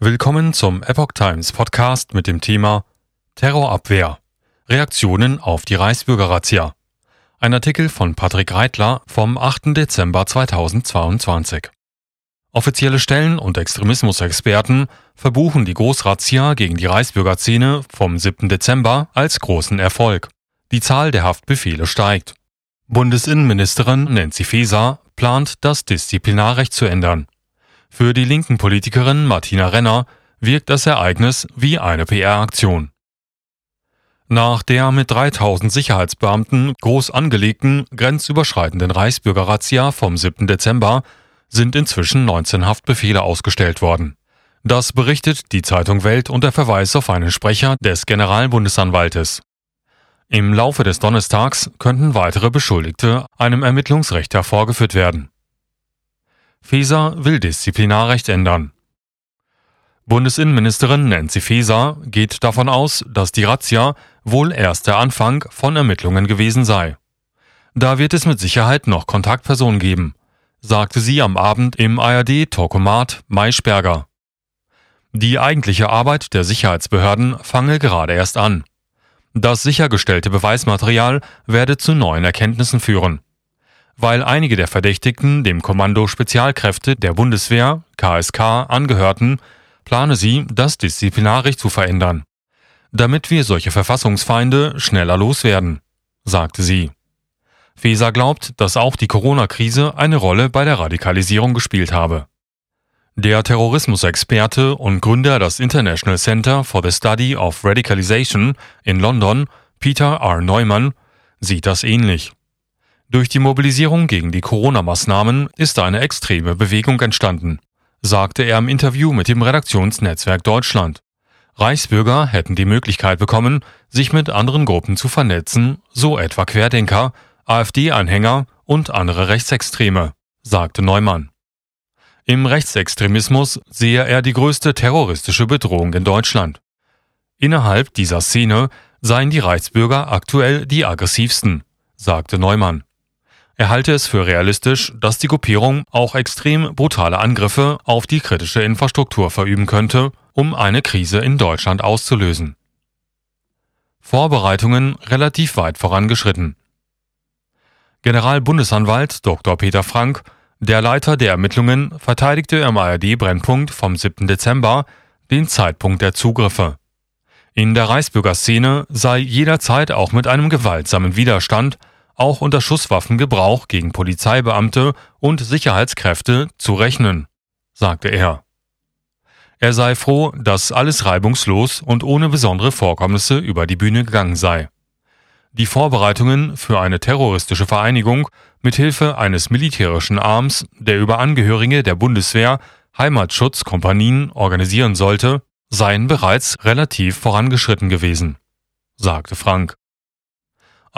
Willkommen zum Epoch Times Podcast mit dem Thema Terrorabwehr. Reaktionen auf die Reichsbürger-Razzia. Ein Artikel von Patrick Reitler vom 8. Dezember 2022. Offizielle Stellen und Extremismusexperten verbuchen die Großrazzia gegen die Reichsbürgerszene vom 7. Dezember als großen Erfolg. Die Zahl der Haftbefehle steigt. Bundesinnenministerin Nancy Faeser plant, das Disziplinarrecht zu ändern. Für die linken Politikerin Martina Renner wirkt das Ereignis wie eine PR-Aktion. Nach der mit 3000 Sicherheitsbeamten groß angelegten grenzüberschreitenden Reichsbürger-Razzia vom 7. Dezember sind inzwischen 19 Haftbefehle ausgestellt worden. Das berichtet die Zeitung Welt unter Verweis auf einen Sprecher des Generalbundesanwaltes. Im Laufe des Donnerstags könnten weitere Beschuldigte einem Ermittlungsrecht hervorgeführt werden. Faeser will Disziplinarrecht ändern. Bundesinnenministerin Nancy Faeser geht davon aus, dass die Razzia wohl erst der Anfang von Ermittlungen gewesen sei. Da wird es mit Sicherheit noch Kontaktpersonen geben, sagte sie am Abend im ARD-Talkomat Maischberger. Die eigentliche Arbeit der Sicherheitsbehörden fange gerade erst an. Das sichergestellte Beweismaterial werde zu neuen Erkenntnissen führen weil einige der Verdächtigten dem Kommando Spezialkräfte der Bundeswehr KSK angehörten, plane sie, das disziplinarisch zu verändern. Damit wir solche Verfassungsfeinde schneller loswerden, sagte sie. Feser glaubt, dass auch die Corona-Krise eine Rolle bei der Radikalisierung gespielt habe. Der Terrorismusexperte und Gründer des International Center for the Study of Radicalization in London, Peter R. Neumann, sieht das ähnlich. Durch die Mobilisierung gegen die Corona-Maßnahmen ist eine extreme Bewegung entstanden, sagte er im Interview mit dem Redaktionsnetzwerk Deutschland. Reichsbürger hätten die Möglichkeit bekommen, sich mit anderen Gruppen zu vernetzen, so etwa Querdenker, AfD-Anhänger und andere Rechtsextreme, sagte Neumann. Im Rechtsextremismus sehe er die größte terroristische Bedrohung in Deutschland. Innerhalb dieser Szene seien die Reichsbürger aktuell die aggressivsten, sagte Neumann. Er halte es für realistisch, dass die Gruppierung auch extrem brutale Angriffe auf die kritische Infrastruktur verüben könnte, um eine Krise in Deutschland auszulösen. Vorbereitungen relativ weit vorangeschritten. Generalbundesanwalt Dr. Peter Frank, der Leiter der Ermittlungen, verteidigte im ARD-Brennpunkt vom 7. Dezember den Zeitpunkt der Zugriffe. In der Reichsbürgerszene sei jederzeit auch mit einem gewaltsamen Widerstand auch unter Schusswaffengebrauch gegen Polizeibeamte und Sicherheitskräfte zu rechnen, sagte er. Er sei froh, dass alles reibungslos und ohne besondere Vorkommnisse über die Bühne gegangen sei. Die Vorbereitungen für eine terroristische Vereinigung mit Hilfe eines militärischen Arms, der über Angehörige der Bundeswehr Heimatschutzkompanien organisieren sollte, seien bereits relativ vorangeschritten gewesen, sagte Frank.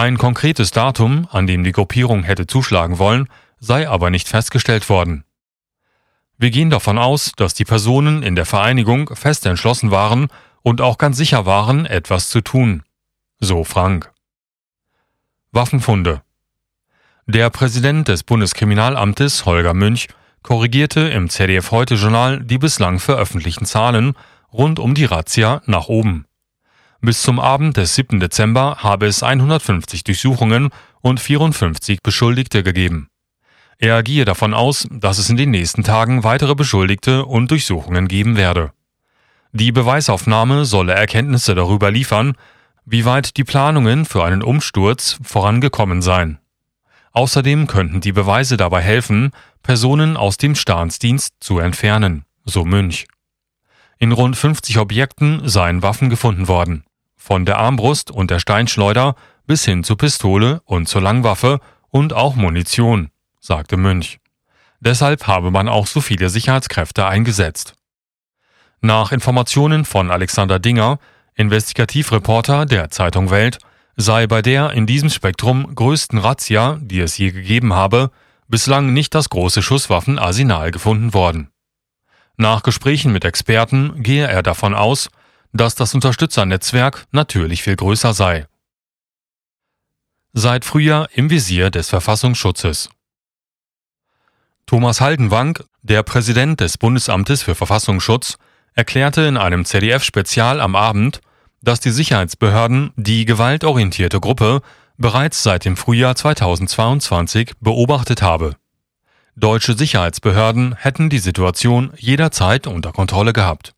Ein konkretes Datum, an dem die Gruppierung hätte zuschlagen wollen, sei aber nicht festgestellt worden. Wir gehen davon aus, dass die Personen in der Vereinigung fest entschlossen waren und auch ganz sicher waren, etwas zu tun. So Frank. Waffenfunde. Der Präsident des Bundeskriminalamtes, Holger Münch, korrigierte im ZDF Heute Journal die bislang veröffentlichten Zahlen rund um die Razzia nach oben. Bis zum Abend des 7. Dezember habe es 150 Durchsuchungen und 54 Beschuldigte gegeben. Er gehe davon aus, dass es in den nächsten Tagen weitere Beschuldigte und Durchsuchungen geben werde. Die Beweisaufnahme solle Erkenntnisse darüber liefern, wie weit die Planungen für einen Umsturz vorangekommen seien. Außerdem könnten die Beweise dabei helfen, Personen aus dem Staatsdienst zu entfernen, so Münch. In rund 50 Objekten seien Waffen gefunden worden von der Armbrust und der Steinschleuder bis hin zur Pistole und zur Langwaffe und auch Munition, sagte Münch. Deshalb habe man auch so viele Sicherheitskräfte eingesetzt. Nach Informationen von Alexander Dinger, Investigativreporter der Zeitung Welt, sei bei der in diesem Spektrum größten Razzia, die es je gegeben habe, bislang nicht das große Schusswaffenarsenal gefunden worden. Nach Gesprächen mit Experten gehe er davon aus, dass das Unterstützernetzwerk natürlich viel größer sei. Seit Frühjahr im Visier des Verfassungsschutzes. Thomas Haldenwang, der Präsident des Bundesamtes für Verfassungsschutz, erklärte in einem ZDF-Spezial am Abend, dass die Sicherheitsbehörden die gewaltorientierte Gruppe bereits seit dem Frühjahr 2022 beobachtet habe. Deutsche Sicherheitsbehörden hätten die Situation jederzeit unter Kontrolle gehabt.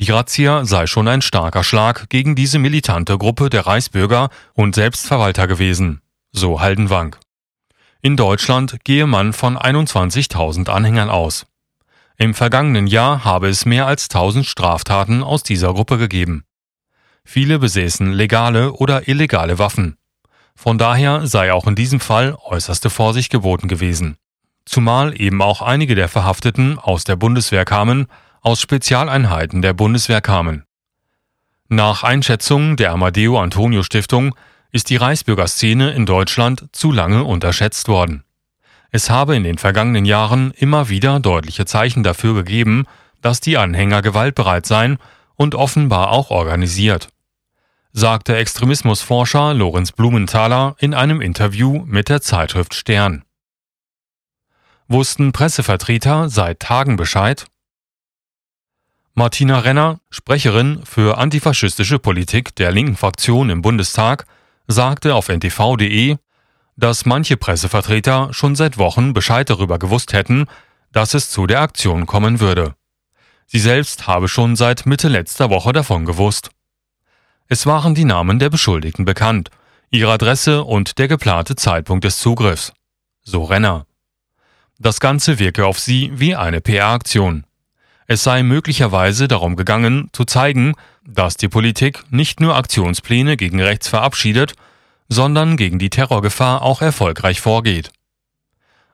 Die Razzia sei schon ein starker Schlag gegen diese militante Gruppe der Reichsbürger und Selbstverwalter gewesen, so Haldenwang. In Deutschland gehe man von 21.000 Anhängern aus. Im vergangenen Jahr habe es mehr als 1000 Straftaten aus dieser Gruppe gegeben. Viele besäßen legale oder illegale Waffen. Von daher sei auch in diesem Fall äußerste Vorsicht geboten gewesen. Zumal eben auch einige der Verhafteten aus der Bundeswehr kamen, aus Spezialeinheiten der Bundeswehr kamen. Nach Einschätzung der Amadeo Antonio Stiftung ist die Reichsbürgerszene in Deutschland zu lange unterschätzt worden. Es habe in den vergangenen Jahren immer wieder deutliche Zeichen dafür gegeben, dass die Anhänger gewaltbereit seien und offenbar auch organisiert sagte Extremismusforscher Lorenz Blumenthaler in einem Interview mit der Zeitschrift Stern. Wussten Pressevertreter seit Tagen Bescheid? Martina Renner, Sprecherin für antifaschistische Politik der linken Fraktion im Bundestag, sagte auf ntv.de, dass manche Pressevertreter schon seit Wochen Bescheid darüber gewusst hätten, dass es zu der Aktion kommen würde. Sie selbst habe schon seit Mitte letzter Woche davon gewusst. Es waren die Namen der Beschuldigten bekannt, ihre Adresse und der geplante Zeitpunkt des Zugriffs. So Renner. Das Ganze wirke auf sie wie eine PR-Aktion. Es sei möglicherweise darum gegangen, zu zeigen, dass die Politik nicht nur Aktionspläne gegen rechts verabschiedet, sondern gegen die Terrorgefahr auch erfolgreich vorgeht.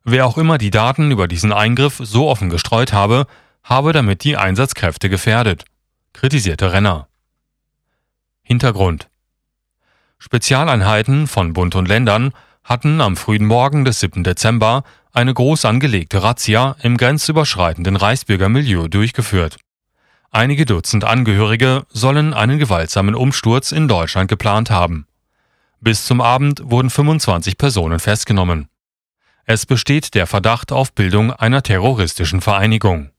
Wer auch immer die Daten über diesen Eingriff so offen gestreut habe, habe damit die Einsatzkräfte gefährdet, kritisierte Renner. Hintergrund Spezialeinheiten von Bund und Ländern hatten am frühen Morgen des 7. Dezember eine groß angelegte Razzia im grenzüberschreitenden Reichsbürgermilieu durchgeführt. Einige Dutzend Angehörige sollen einen gewaltsamen Umsturz in Deutschland geplant haben. Bis zum Abend wurden 25 Personen festgenommen. Es besteht der Verdacht auf Bildung einer terroristischen Vereinigung